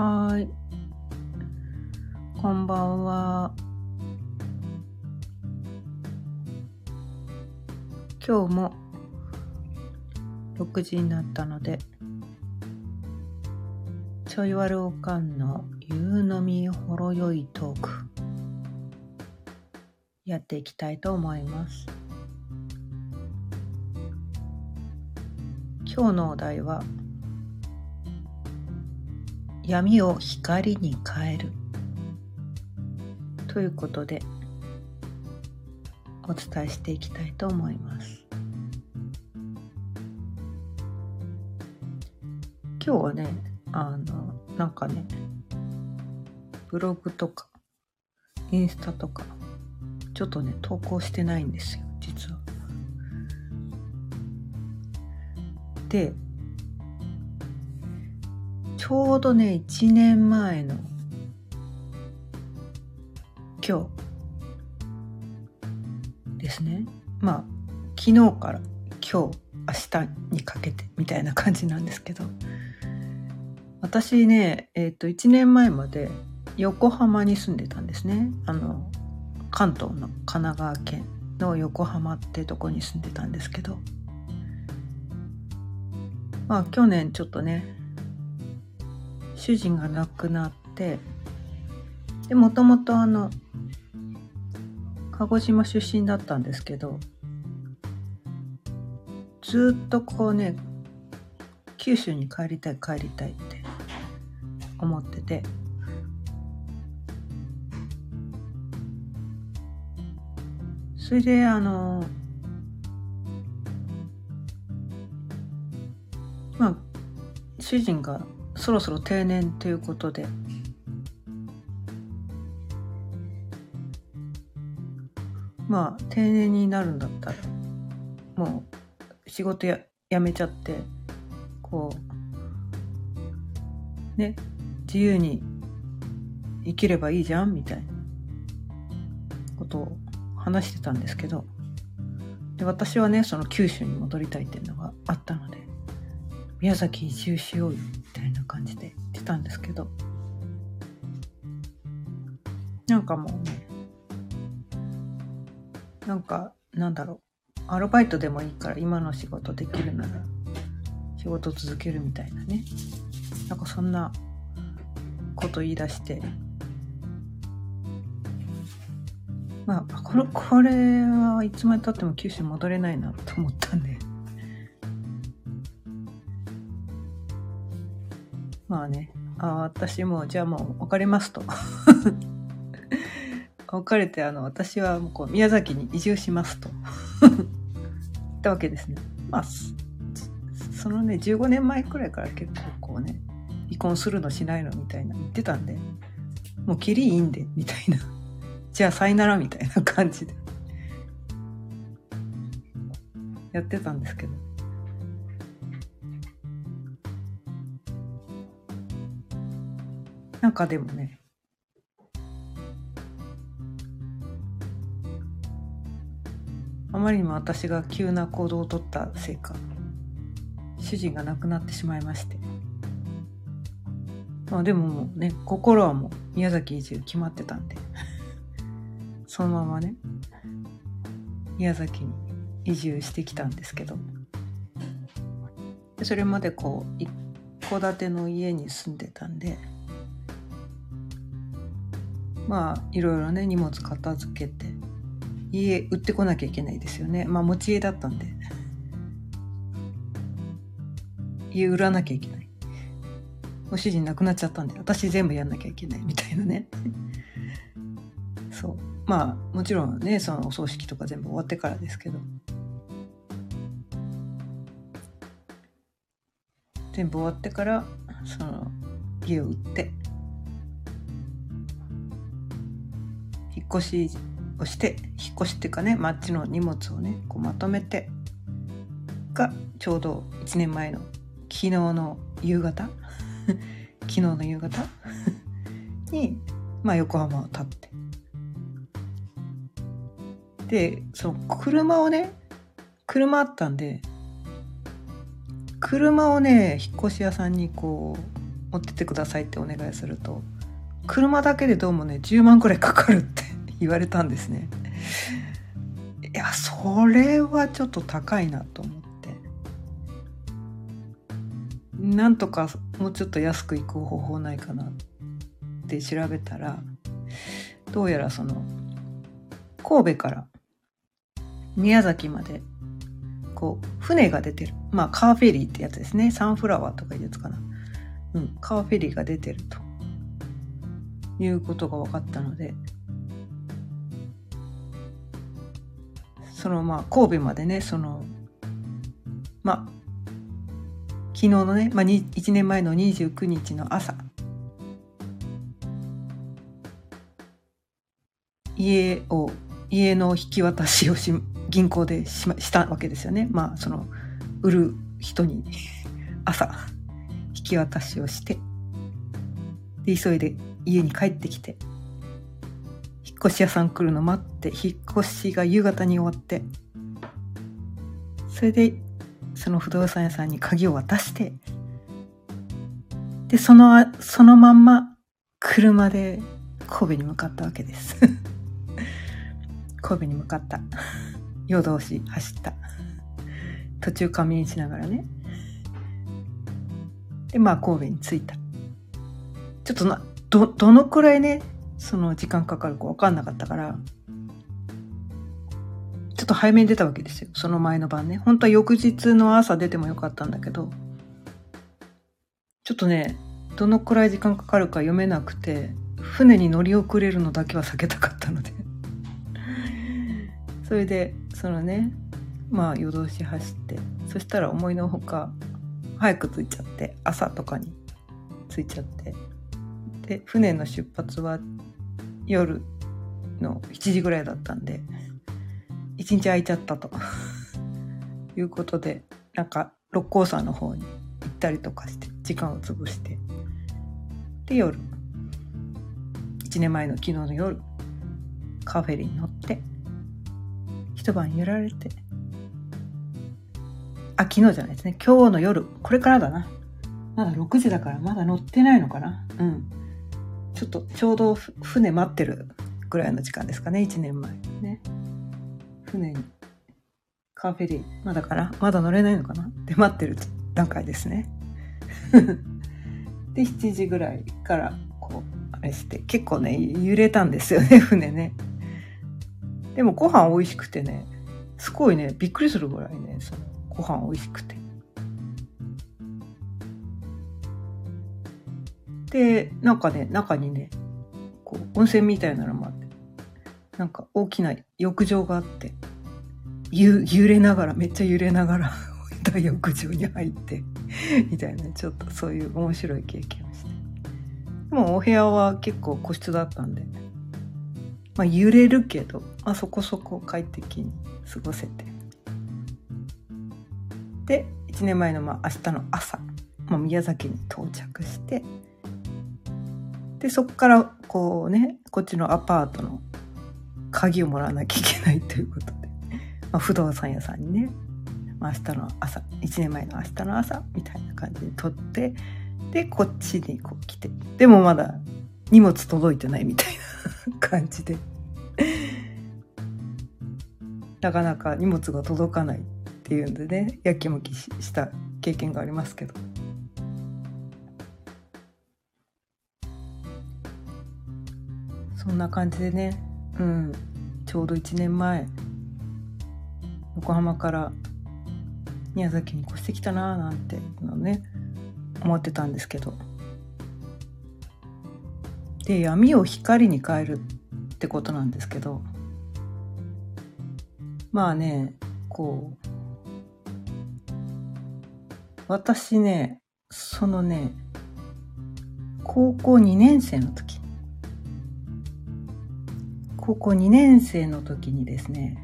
はい。こんばんは。今日も6時になったので、ちょいわるおかんの夕飲みほろ酔いトーク、やっていきたいと思います。今日のお題は、闇を光に変える。ということでお伝えしていきたいと思います。今日はねあのなんかねブログとかインスタとかちょっとね投稿してないんですよ実は。でちょうどね、1年前の今日ですね。まあ、昨日から今日、明日にかけてみたいな感じなんですけど、私ね、えっ、と、1年前まで横浜に住んでたんですね。あの、関東の神奈川県の横浜ってとこに住んでたんですけど、まあ去年ちょっとね、主人が亡くなってでもともとあの鹿児島出身だったんですけどずっとこうね九州に帰りたい帰りたいって思ってて。それであのまあ主人がそろそろ定年ということで。まあ定年になるんだったらもう仕事や辞めちゃってこうね自由に生きればいいじゃんみたいなことを話してたんですけど。で私はねその九州に戻りたいっていうのがあったので宮崎移住しようよみたいな。感じで言ってたんですけど。なんかもうねなんかなんだろう。アルバイトでもいいから今の仕事できるなら仕事続けるみたいなね。なんかそんなこと言い出して。まあこれこれはいつまでたっても九州戻れないなと思ったんで。まあね、あ私も、じゃあもう別れますと。別れて、あの、私はもうこう宮崎に移住しますと。言ったわけですね。まあ、そのね、15年前くらいから結構こうね、離婚するのしないのみたいな言ってたんで、もうキリいいんで、みたいな。じゃあさよならみたいな感じで。やってたんですけど。なんかでもね、あまりにも私が急な行動をとったせいか、主人が亡くなってしまいまして。まあでももうね、心はもう宮崎移住決まってたんで、そのままね、宮崎に移住してきたんですけど、それまでこう、一戸建ての家に住んでたんで、まあいろいろね荷物片付けて家売ってこなきゃいけないですよね。まあ持ち家だったんで。家売らなきゃいけない。ご主人亡くなっちゃったんで私全部やんなきゃいけないみたいなね。そう。まあもちろんねそのお葬式とか全部終わってからですけど。全部終わってからその家を売って。越しをして引っ越しっていうかねマッチの荷物をねこうまとめてがちょうど1年前の昨日の夕方？昨日の夕方？に、まあ、横浜を立って。でその車をね車あったんで車をね引っ越し屋さんにこう持ってってくださいってお願いすると車だけでどうもね10万くらいかかるって言われたんですね。いやそれはちょっと高いなと思って。なんとかもうちょっと安く行く方法ないかなって調べたらどうやらその神戸から宮崎までこう船が出てる。まあカーフェリーってやつですね。サンフラワーとかいうやつかな。うんカーフェリーが出てるということが分かったのでそのまあ神戸までねそのまあ昨日のね、まあ、1年前の29日の朝。家を家の引き渡しをし銀行でししたわけですよね。まあその売る人に 朝引き渡しをして。で急いで家に帰ってきて。越し屋さん来るの待って引っ越しが夕方に終わって。それでその不動産屋さんに鍵を渡して。でそのそのまんま車で神戸に向かったわけです。神戸に向かった。夜通し走った。途中仮眠しながらね。でまあ神戸に着いた。ちょっとなどどのくらいねその時間かかるか分かんなかったからちょっと早めに出たわけですよ。その前の晩ね。本当は翌日の朝出てもよかったんだけどちょっとねどのくらい時間かかるか読めなくて船に乗り遅れるのだけは避けたかったので。それでそのねまあ夜通し走ってそしたら思いのほか早く着いちゃって朝とかに着いちゃってで船の出発は夜の7時ぐらいだったんで一日空いちゃったと。いうことでなんか六甲山の方に行ったりとかして時間を潰して。で夜。1年前の昨日の夜カフェに乗って一晩揺られて。あ昨日じゃないですね。今日の夜これからだな。まだ6時だからまだ乗ってないのかな。うん。ちょっとちょうど船待ってるぐらいの時間ですかね。1年前ね。船にカーフェリーまだかなまだ乗れないのかな。で待ってる段階ですね。で7時ぐらいからこうあれして結構ね揺れたんですよね 船ね。でもご飯美味しくてねすごいねびっくりするぐらいねそのご飯美味しくて。でなんかね中にねこう温泉みたいなのもあってなんか大きな浴場があってゆ揺れながらめっちゃ揺れながら 大浴場に入ってみたいなちょっとそういう面白い経験をしてでもお部屋は結構個室だったんで、まあ、揺れるけど、まあ、そこそこ快適に過ごせて。で1年前のまあ明日の朝、まあ、宮崎に到着してでそこからこうねこっちのアパートの鍵をもらわなきゃいけないということで、まあ、不動産屋さんにね、まあ、明日の朝1年前の明日の朝みたいな感じで取ってでこっちにこう来て。でもまだ荷物届いてないみたいな感じで。なかなか荷物が届かないっていうんでねやきもきした経験がありますけど。そんな感じでね、うん、ちょうど1年前。横浜から宮崎に越してきたなーなんてのね思ってたんですけど。で闇を光に変えるってことなんですけど。まあねこう私ねそのね高校2年生の時高校2年生の時にですね、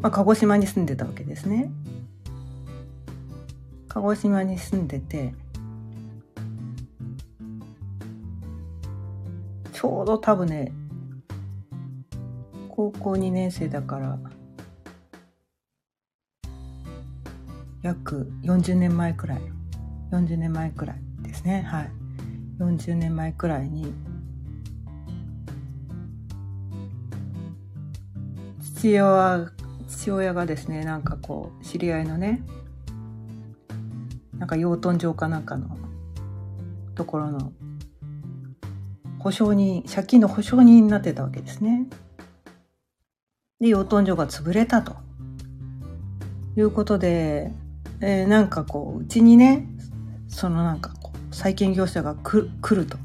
まあ、鹿児島に住んでたわけですね。鹿児島に住んでてちょうど多分ね高校2年生だから約40年前くらい40年前くらいですねはい40年前くらいに父親父親がですねなんかこう知り合いのねなんか養豚場かなんかのところの保証人借金の保証人になってたわけですね。で養豚場が潰れたということで、えー、なんかこううちにねそのなんかこう債権業者が来ると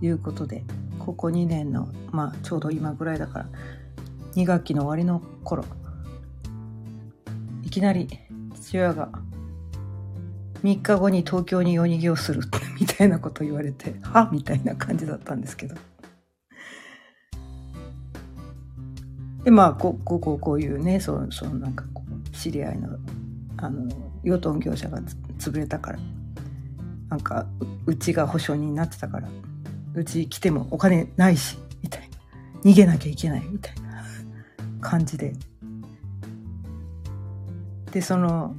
いうことでここ2年のまあちょうど今ぐらいだから2学期の終わりの頃いきなり父親が3日後に東京に夜逃げをする みたいなこと言われては？みたいな感じだったんですけど。でまあこうこうこうこういうねそのそのなんかこう知り合いのあの養豚業者が潰れたからなんかうちが保証人になってたからうち来てもお金ないしみたいな。逃げなきゃいけないみたいな。感じで。でその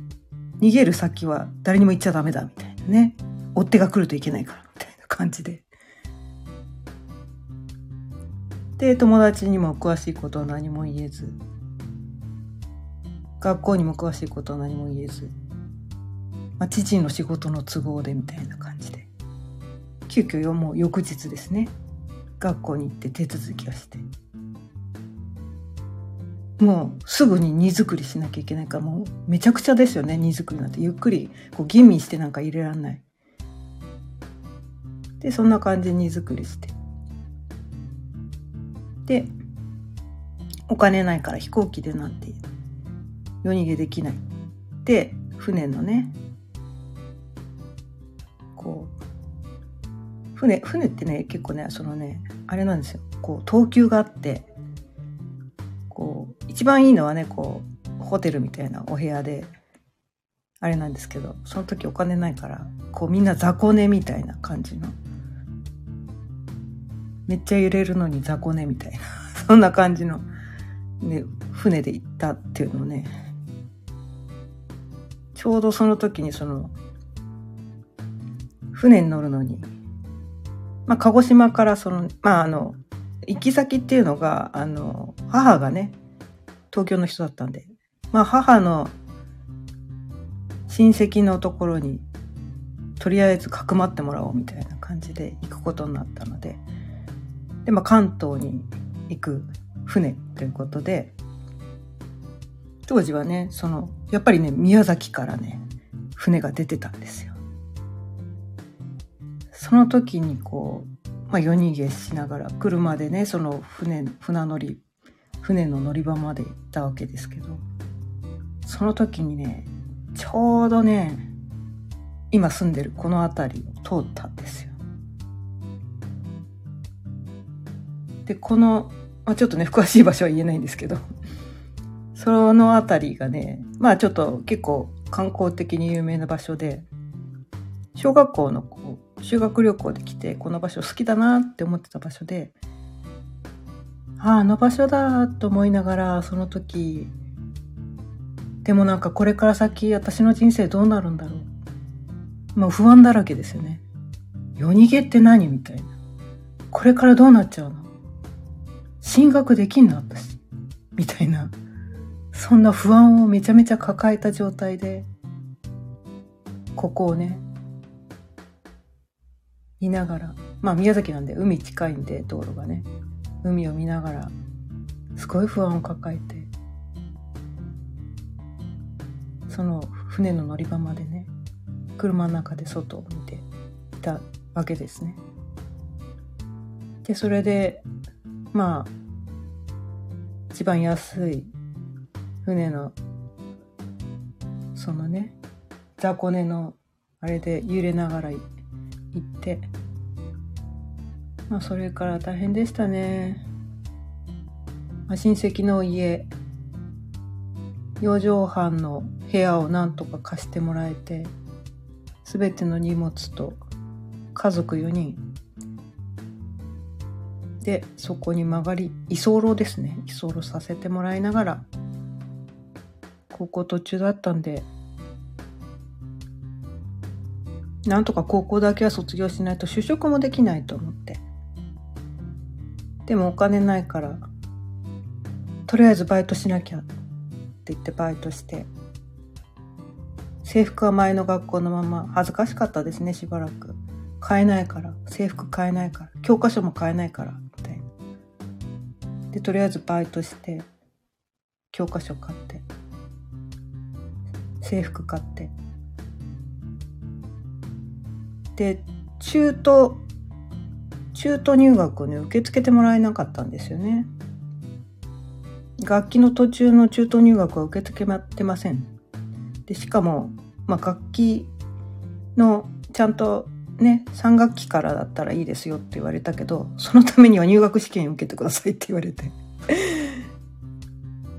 逃げる先は誰にも行っちゃダメだみたいなね。追っ手が来るといけないからみたいな感じで。で友達にも詳しいことは何も言えず。学校にも詳しいことは何も言えず、まあ、父の仕事の都合でみたいな感じで。急遽もう翌日ですね。学校に行って手続きをして。もうすぐに荷造りしなきゃいけないからもうめちゃくちゃですよね荷造りなんて。ゆっくりこう吟味してなんか入れらんない。でそんな感じに荷造りして。でお金ないから飛行機でなんて夜逃げできない。で船のねこう船船ってね結構ねそのねあれなんですよ。こう等級があって。一番いいのはねこうホテルみたいなお部屋であれなんですけどその時お金ないからこうみんな雑魚寝みたいな感じの。めっちゃ揺れるのに雑魚寝みたいな そんな感じの、ね、船で行ったっていうのね。ちょうどその時にその船に乗るのにまあ鹿児島からそのまああの行き先っていうのがあの母がね東京の人だったんで。まあ母の親戚のところにとりあえずかくまってもらおうみたいな感じで行くことになったので。で、まあ、関東に行く船ということで。当時はねそのやっぱりね宮崎からね船が出てたんですよ。その時にこうまあ、夜逃げしながら車でねその船船乗り船の乗り場まで行ったわけですけどその時にねちょうどね今住んでるこの辺りを通ったんですよ。でこの、まあ、ちょっとね詳しい場所は言えないんですけどその辺りがねまあちょっと結構観光的に有名な場所で小学校のこう修学旅行で来てこの場所好きだなって思ってた場所でああの場所だと思いながらその時でもなんかこれから先私の人生どうなるんだろう。まあ不安だらけですよね。夜逃げって何みたいな。これからどうなっちゃうの？進学できんの？私。みたいな。そんな不安をめちゃめちゃ抱えた状態でここをね見ながら。まあ宮崎なんで海近いんで道路がね。海を見ながらすごい不安を抱えてその船の乗り場までね車の中で外を見ていたわけですね。でそれでまあ一番安い船のそのね雑魚寝のあれで揺れながら行ってまあそれから大変でしたね、まあ、親戚の家。4畳半の部屋をなんとか貸してもらえて全ての荷物と家族4人。でそこに曲がり居候ですね。居候させてもらいながら高校途中だったんでなんとか高校だけは卒業しないと就職もできないと思って。でもお金ないからとりあえずバイトしなきゃって言ってバイトして制服は前の学校のまま恥ずかしかったですねしばらく。買えないから制服買えないから教科書も買えないからみたいな。でとりあえずバイトして教科書買って制服買って。で中途中途入学をね受け付けてもらえなかったんですよね。楽器の途中の中途入学は受け付けてません。でしかも、まあ、楽器のちゃんとね3学期からだったらいいですよって言われたけどそのためには入学試験受けてくださいって言われて。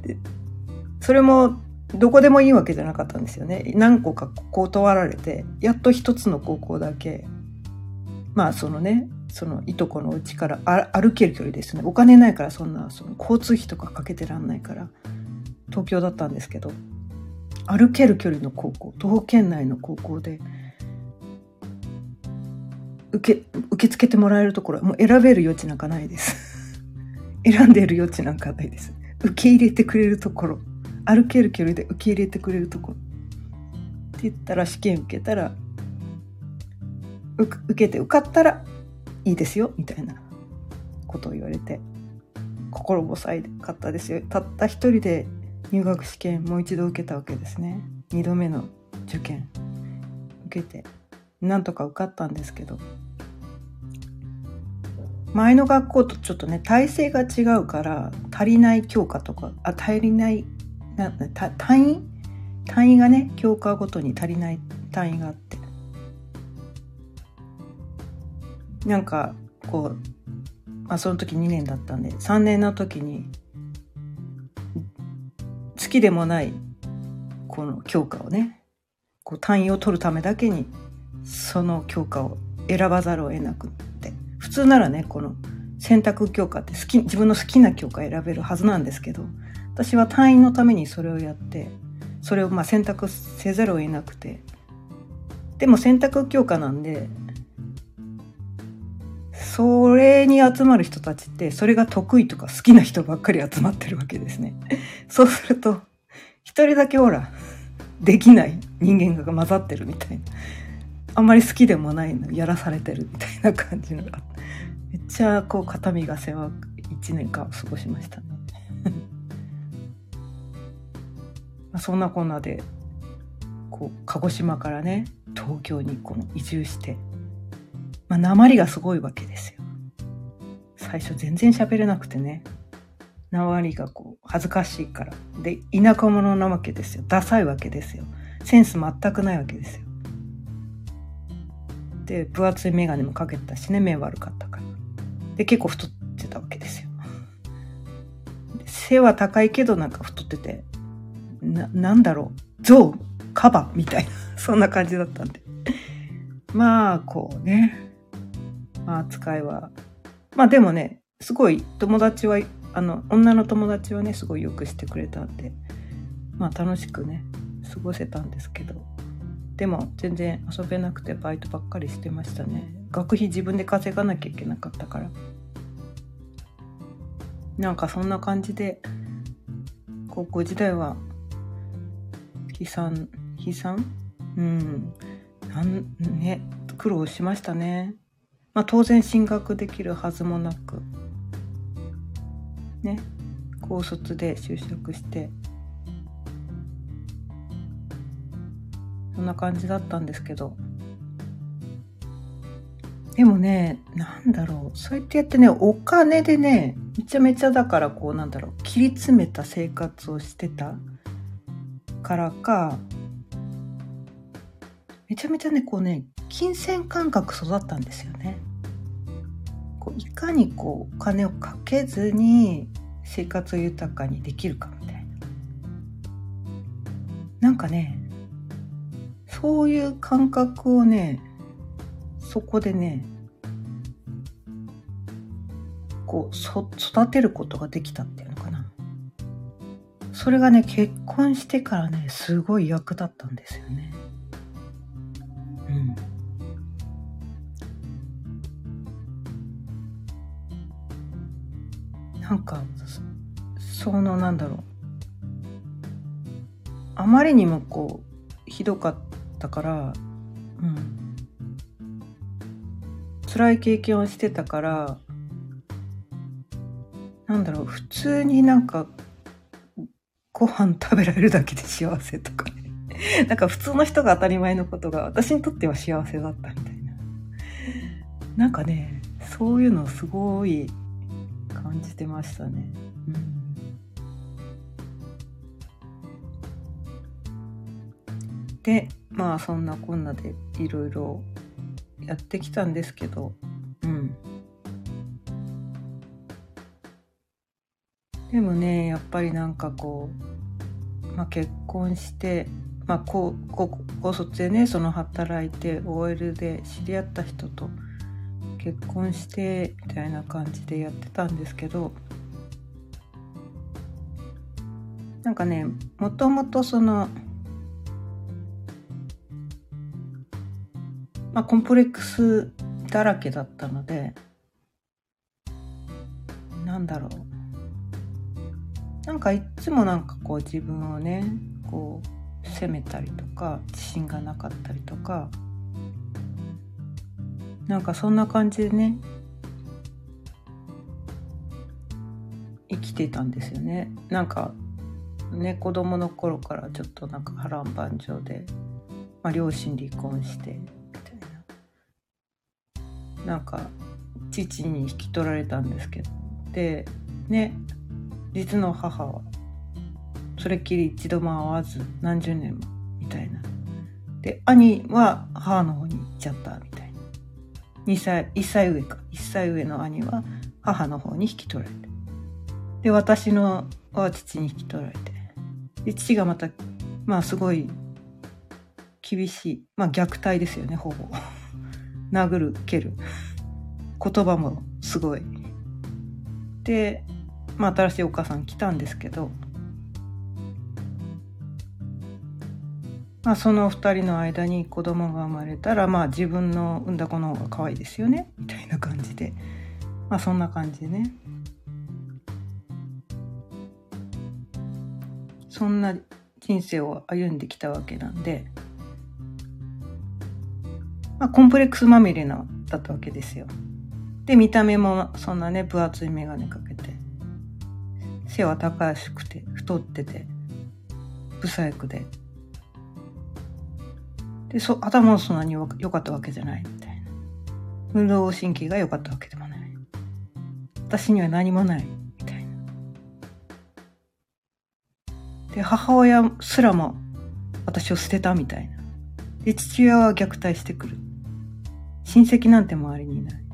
でそれもどこでもいいわけじゃなかったんですよね。何個か断られてやっと一つの高校だけまあそのねそのいとこのうちから歩ける距離ですね。お金ないからそんなその交通費とかかけてらんないから東京だったんですけど歩ける距離の高校徒歩圏内の高校で受け受け付けてもらえるところもう選べる余地なんかないです。選んでる余地なんかないです。受け入れてくれるところ歩ける距離で受け入れてくれるところ。って言ったら試験受けたら受けて受かったらいいですよみたいなことを言われて心細いかったですよ。たった一人で入学試験もう一度受けたわけですね。2度目の受験受けてなんとか受かったんですけど前の学校とちょっとね体制が違うから足りない教科とかあ足りないな単位？単位がね教科ごとに足りない単位があってなんかこう、まあ、その時2年だったんで3年の時に好きでもないこの教科をねこう単位を取るためだけにその教科を選ばざるを得なくって普通ならねこの選択教科って好き自分の好きな教科選べるはずなんですけど私は単位のためにそれをやってそれをまあ選択せざるを得なくてでも選択教科なんでそれに集まる人たちってそれが得意とか好きな人ばっかり集まってるわけですね。そうすると一人だけほらできない人間が混ざってるみたいなあんまり好きでもないのやらされてるみたいな感じのがめっちゃこう肩身が狭く1年間過ごしましたね。そんなこんなでこう鹿児島からね東京にこの移住してまあ、鉛がすごいわけですよ。最初全然喋れなくてね。鉛がこう恥ずかしいから。で、田舎者なわけですよ。ダサいわけですよ。センス全くないわけですよ。で、分厚い眼鏡もかけてたしね、目悪かったから。で、結構太ってたわけですよ。背は高いけどなんか太ってて、な、なんだろう、象、カバみたいな、そんな感じだったんで。まあ、こうね、まあ、扱いは。まあでもね、すごい友達は、あの、女の友達はね、すごいよくしてくれたんで、まあ楽しくね、過ごせたんですけど、でも全然遊べなくてバイトばっかりしてましたね。学費自分で稼がなきゃいけなかったから。なんかそんな感じで、高校時代は、悲惨、悲惨？うん。なんね、苦労しましたね。まあ、当然進学できるはずもなくね高卒で就職してそんな感じだったんですけど。でもねなんだろうそうやってやってねお金でねめちゃめちゃだからこうなんだろう切り詰めた生活をしてたからかめちゃめちゃねこうね金銭感覚育ったんですよね。こういかにこうお金をかけずに生活を豊かにできるかみたいな。なんかねそういう感覚をねそこでねこうそ育てることができたっていうのかなそれがね結婚してからねすごい役立ったんですよねなんかそのなんだろう。あまりにもこうひどかったからうん。辛い経験をしてたからなんだろう普通になんかご飯食べられるだけで幸せとかね。なんか普通の人が当たり前のことが私にとっては幸せだったみたいな。なんかねそういうのすごい感じてましたね。うん、でまあそんなこんなでいろいろやってきたんですけどうんでもねやっぱりなんかこう、まあ、結婚してまあ高高卒でねその働いて OL で知り合った人と結婚してみたいな感じでやってたんですけどなんかねもともとそのまあコンプレックスだらけだったのでなんだろう。なんかいつもなんかこう自分をねこう責めたりとか自信がなかったりとかなんかそんな感じでね。生きてたんですよね。なんかね子供の頃からちょっとなんか波乱万丈で、まあ、両親離婚してみたいな。なんか父に引き取られたんですけど。でね実の母はそれっきり一度も会わず何十年もみたいな。で兄は母の方に行っちゃったみたいな。2歳、1歳上か。1歳上の兄は母の方に引き取られて。で、私のは父に引き取られて。で、父がまた、まあすごい厳しい。まあ虐待ですよね、ほぼ。殴る、蹴る。言葉もすごい。で、まあ新しいお母さん来たんですけど、まあ、その2人の間に子供が生まれたら、まあ、自分の産んだ子の方が可愛いですよねみたいな感じで、まあ、そんな感じでね。そんな人生を歩んできたわけなんで、まあ、コンプレックスまみれなだったわけですよ。で見た目もそんなね分厚い眼鏡かけて背は高くて太ってて不細工ででそ頭もそんなに良かったわけじゃないみたいな。運動神経が良かったわけでもない。私には何もないみたいな。で母親すらも私を捨てたみたいな。で父親は虐待してくる。親戚なんて周りにいない。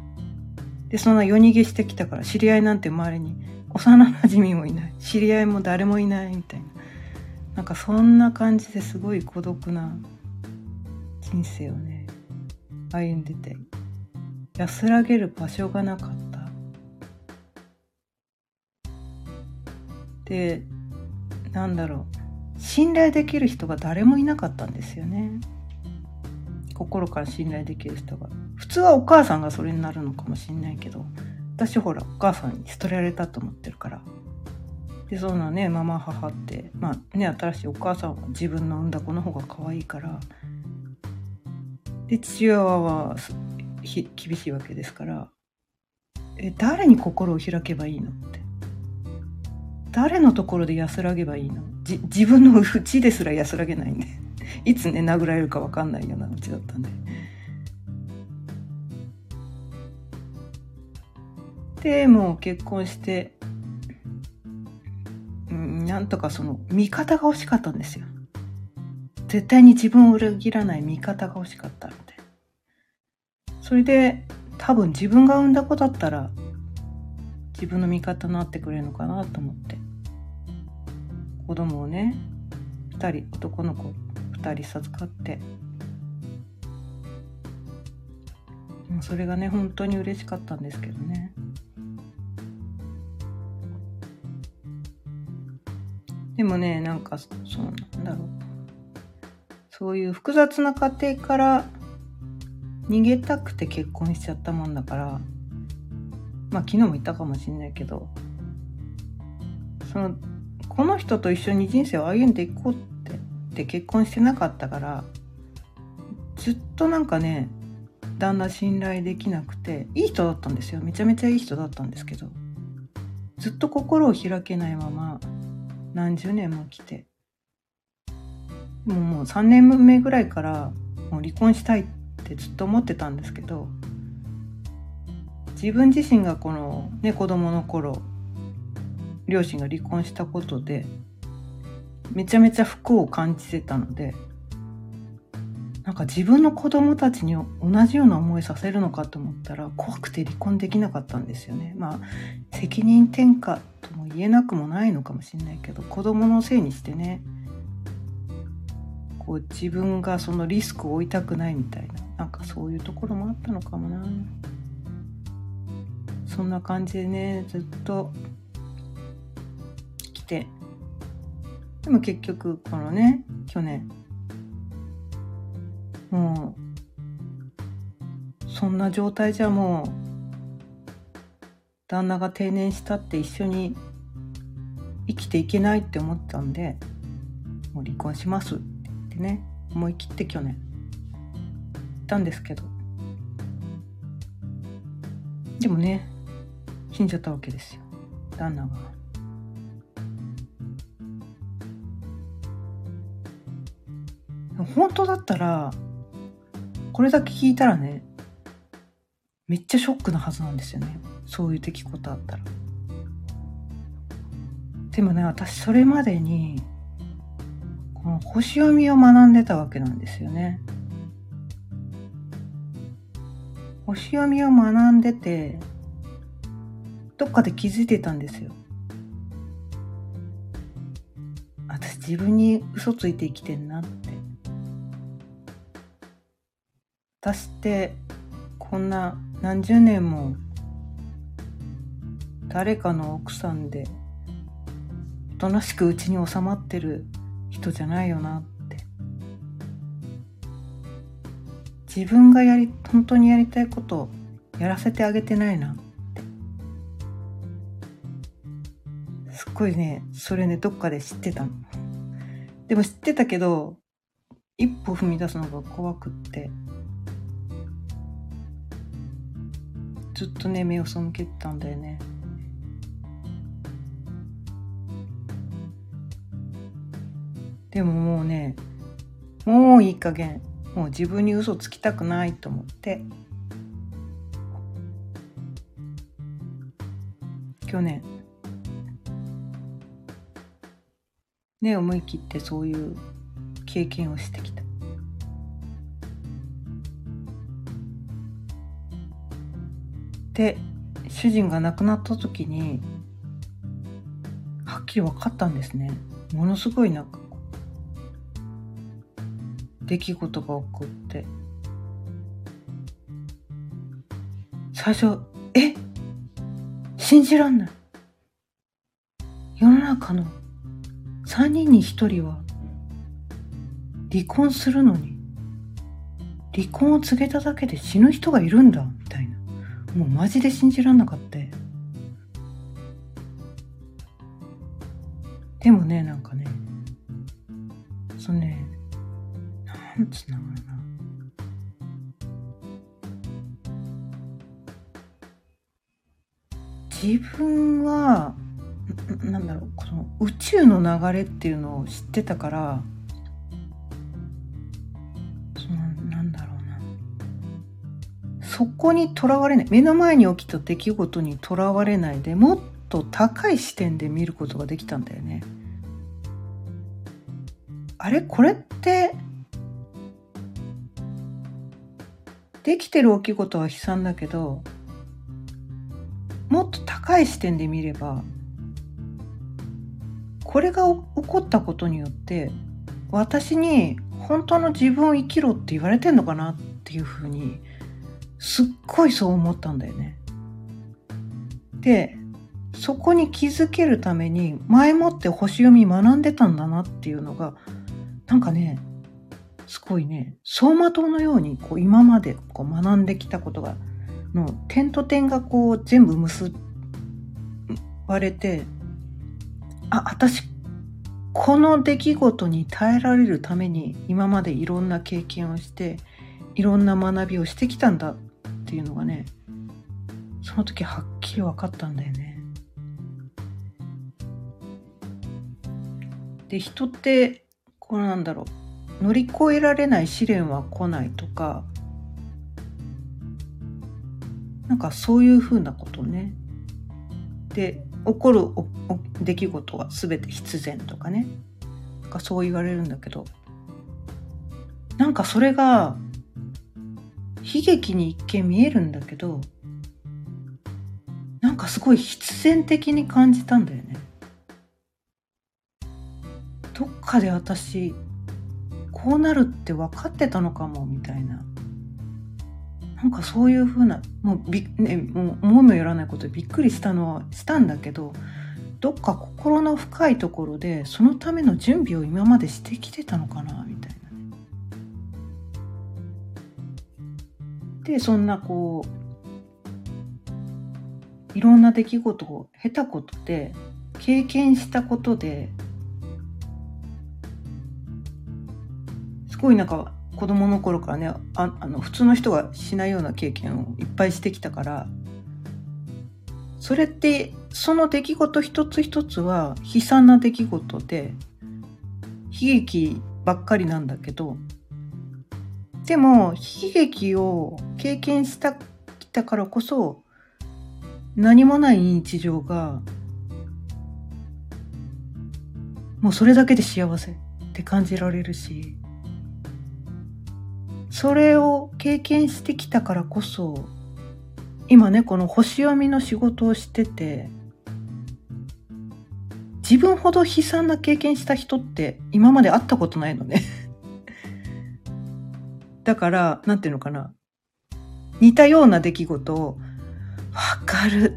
でそんな夜逃げしてきたから知り合いなんて周りに幼なじみもいない。知り合いも誰もいないみたいな。なんかそんな感じですごい孤独な人生をね。歩んでて。安らげる場所がなかった。でなんだろう。信頼できる人が誰もいなかったんですよね。心から信頼できる人が。普通はお母さんがそれになるのかもしんないけど。私ほらお母さんに捨てられたと思ってるから。でそんなねママ母ってまあね新しいお母さんは自分の産んだ子の方が可愛いから。で父親はひ厳しいわけですからえ誰に心を開けばいいのって誰のところで安らげばいいの？じ自分の内ですら安らげないんで いつね殴られるか分かんないようなうちだったんで。でもう結婚してうんなんとかその味方が欲しかったんですよ。絶対に自分を裏切らない味方が欲しかったみたいな。それで多分自分が産んだ子だったら自分の味方になってくれるのかなと思って。子供をね2人男の子2人授かって。それがね本当に嬉しかったんですけどね。でもねなんかそうなんだろう。そういう複雑な家庭から逃げたくて結婚しちゃったもんだからまあ昨日も言ったかもしんないけどそのこの人と一緒に人生を歩んでいこうってって結婚してなかったからずっとなんかね旦那信頼できなくていい人だったんですよ。めちゃめちゃいい人だったんですけどずっと心を開けないまま何十年も来てもうもう3年目ぐらいからもう離婚したいってずっと思ってたんですけど自分自身がこのね子供の頃両親が離婚したことでめちゃめちゃ不幸を感じてたのでなんか自分の子供たちに同じような思いさせるのかと思ったら怖くて離婚できなかったんですよね。まあ責任転嫁とも言えなくもないのかもしれないけど子供のせいにしてねこう自分がそのリスクを負いたくないみたいななんかそういうところもあったのかもな。そんな感じでねずっと来て。でも結局このね去年。もうそんな状態じゃもう旦那が定年したって一緒に生きていけないって思ったんでもう離婚します。ってね思い切って去年行ったんですけどでもね死んじゃったわけですよ旦那が。本当だったらこれだけ聞いたらねめっちゃショックなはずなんですよねそういう出来事あったら。でもね私それまでにこの星読みを学んでたわけなんですよね。星読みを学んでてどっかで気づいてたんですよ。私自分に嘘ついて生きてんなって。私ってこんな何十年も誰かの奥さんでおとなしくうちに収まってる人じゃないよなって。自分がやり本当にやりたいことをやらせてあげてないなって。すっごいねそれねどっかで知ってたの。でも知ってたけど一歩踏み出すのが怖くって。ずっとね目を背けてたんだよね。でももうねもういい加減。もう自分に嘘つきたくないと思って。去年ね思い切ってそういう経験をしてきた。で主人が亡くなった時にはっきり分かったんですね。ものすごいなんか出来事が起こって。最初え？信じらんない。世の中の3人に1人は離婚するのに離婚を告げただけで死ぬ人がいるんだみたいな。もうマジで信じらんなかった。でもねなんかねなんつうのかな。自分はなんだろうこの宇宙の流れっていうのを知ってたからそのなんだろうな。そこにとらわれない。目の前に起きた出来事にとらわれないでもっと高い視点で見ることができたんだよね。あれ？これってできてる起き事は悲惨だけどもっと高い視点で見ればこれが起こったことによって私に本当の自分を生きろって言われてんのかなっていうふうにすっごいそう思ったんだよね。でそこに気づけるために前もって星読み学んでたんだなっていうのがなんかねすごいね走馬灯のようにこう今までこう学んできたことがの点と点がこう全部結ばれてあ私この出来事に耐えられるために今までいろんな経験をしていろんな学びをしてきたんだっていうのがねその時はっきり分かったんだよね。で人ってこうなんだろう乗り越えられない試練は来ないとかなんかそういうふうなことね。で起こる出来事は全て必然とかねなんかそう言われるんだけどなんかそれが悲劇に一見見えるんだけどなんかすごい必然的に感じたんだよね。どっかで私こうなるって分かってたのかもみたいななんかそういうふうなもうび、ね、もう思いもよらないことでびっくりしたのはしたんだけどどっか心の深いところでそのための準備を今までしてきてたのかなみたいな。でそんなこういろんな出来事を経たことで経験したことでごいなんか子供の頃からねああの普通の人がしないような経験をいっぱいしてきたからそれってその出来事一つ一つは悲惨な出来事で悲劇ばっかりなんだけどでも悲劇を経験したきたからこそ何もない日常がもうそれだけで幸せって感じられるしそれを経験してきたからこそ今ねこの星読みの仕事をしてて自分ほど悲惨な経験した人って今まで会ったことないのね。だから何ていうのかな。似たような出来事を「わかる」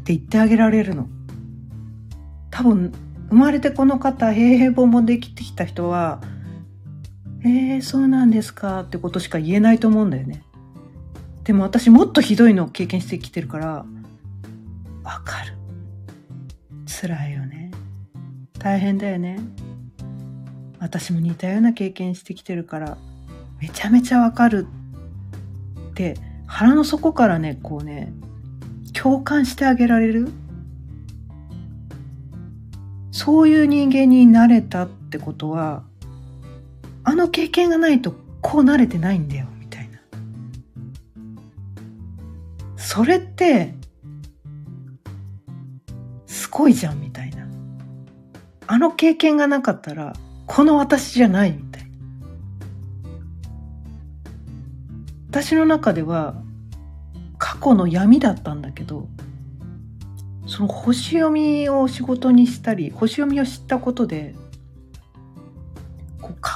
って言ってあげられるの。多分生まれてこの方平平凡凡で生きてきた人はえー、そうなんですかってことしか言えないと思うんだよね。でも私もっとひどいのを経験してきてるから、わかる。辛いよね。大変だよね。私も似たような経験してきてるから、めちゃめちゃわかるって腹の底からね、こうね、共感してあげられるそういう人間になれたってことは、あの経験がないとこうなれてないんだよみたいな。それってすごいじゃんみたいな。あの経験がなかったらこの私じゃないみたいな。私の中では過去の闇だったんだけどその星読みを仕事にしたり星読みを知ったことで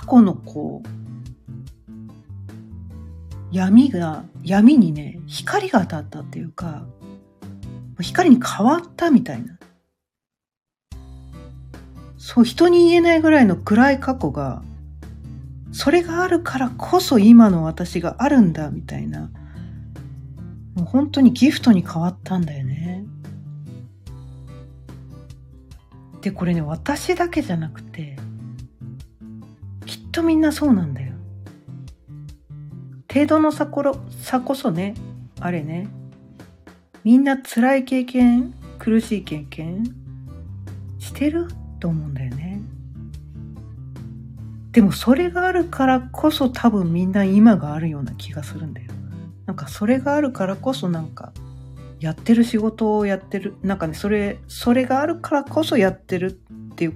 去のこう闇が闇にね光が当たったっていうか光に変わったみたいなそう人に言えないぐらいの暗い過去がそれがあるからこそ今の私があるんだみたいなもう本当にギフトに変わったんだよね。でこれね私だけじゃなくてとみんなそうなんだよ。程度の差こ差こそね、あれね、みんな辛い経験、苦しい経験してる？と思うんだよね。でもそれがあるからこそ多分みんな今があるような気がするんだよ。なんかそれがあるからこそなんかやってる仕事をやってる。なんかね、それ、それがあるからこそやってるっていう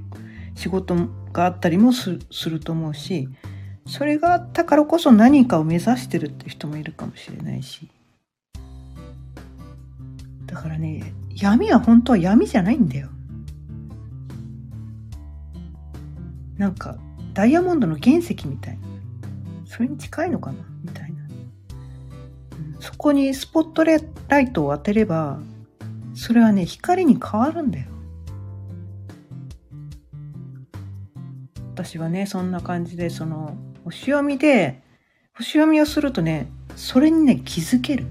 仕事があったりもすると思うしそれがあったからこそ何かを目指してるって人もいるかもしれないし。だからね闇は本当は闇じゃないんだよ。なんかダイヤモンドの原石みたいな。それに近いのかな？みたいな、うん、そこにスポットライトを当てればそれはね光に変わるんだよ。私はねそんな感じでその星読みで星読みをするとねそれにね気づける。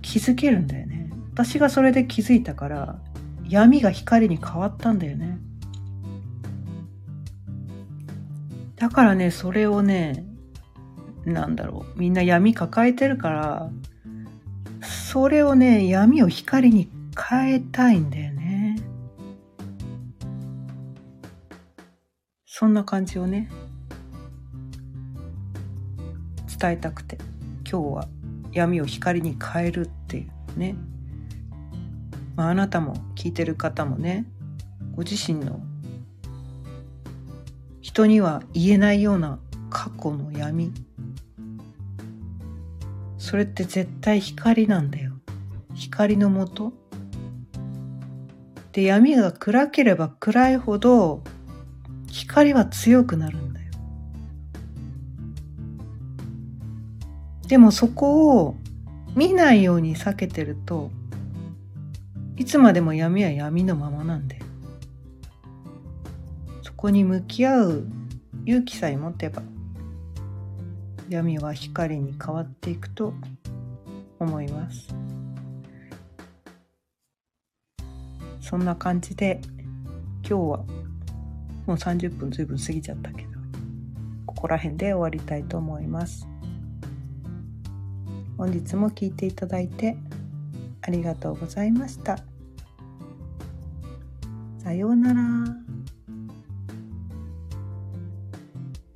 気づけるんだよね。私がそれで気づいたから闇が光に変わったんだよね。だからねそれをねなんだろうみんな闇抱えてるからそれをね闇を光に変えたいんだよね。そんな感じをね伝えたくて今日は闇を光に変えるっていうね、まあ、あなたも聞いてる方もねご自身の人には言えないような過去の闇。それって絶対光なんだよ。光のもと。で闇が暗ければ暗いほど光は強くなるんだよ。でもそこを見ないように避けてるといつまでも闇は闇のままなんだよ。そこに向き合う勇気さえ持てば闇は光に変わっていくと思います。そんな感じで今日はもう30分ずいぶん過ぎちゃったけどここら辺で終わりたいと思います本日も聞いていただいてありがとうございました。さようなら。